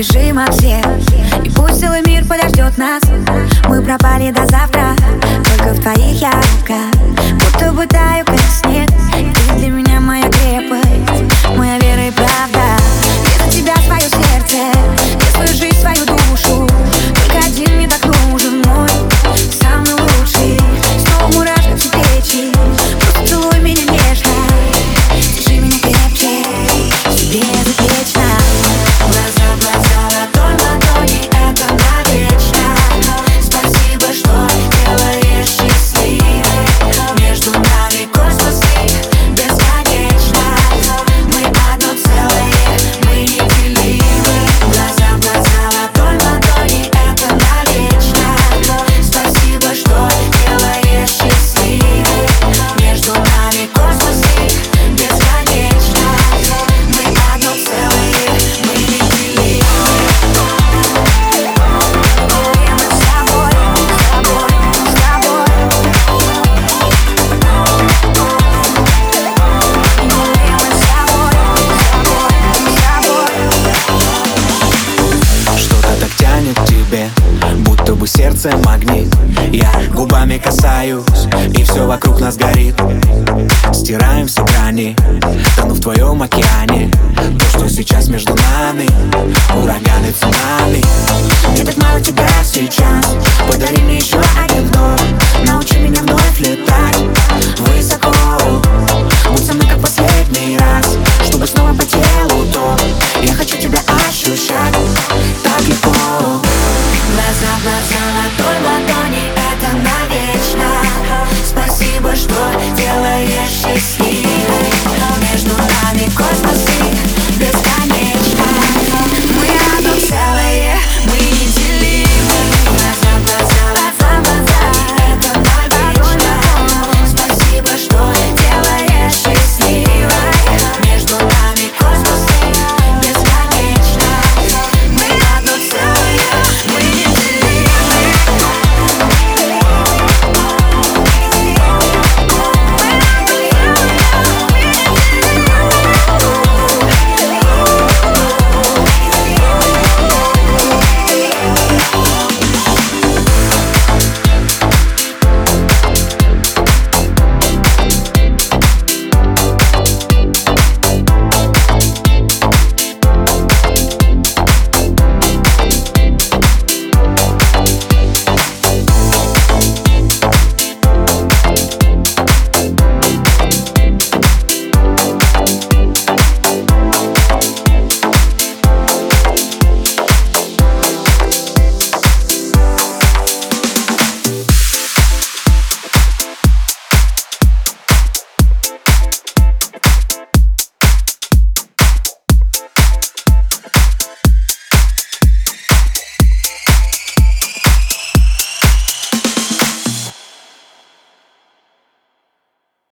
убежим от всех. И пусть целый мир подождет нас. Мы пропали до завтра. Только в твоих я Будто бы таю, как снег. Ты для меня будто бы сердце магнит. Я губами касаюсь, и все вокруг нас горит. Стираем все грани, тону в твоем океане. То, что сейчас между нами, ураганы, цунами. Мне так мало тебя сейчас, подари мне еще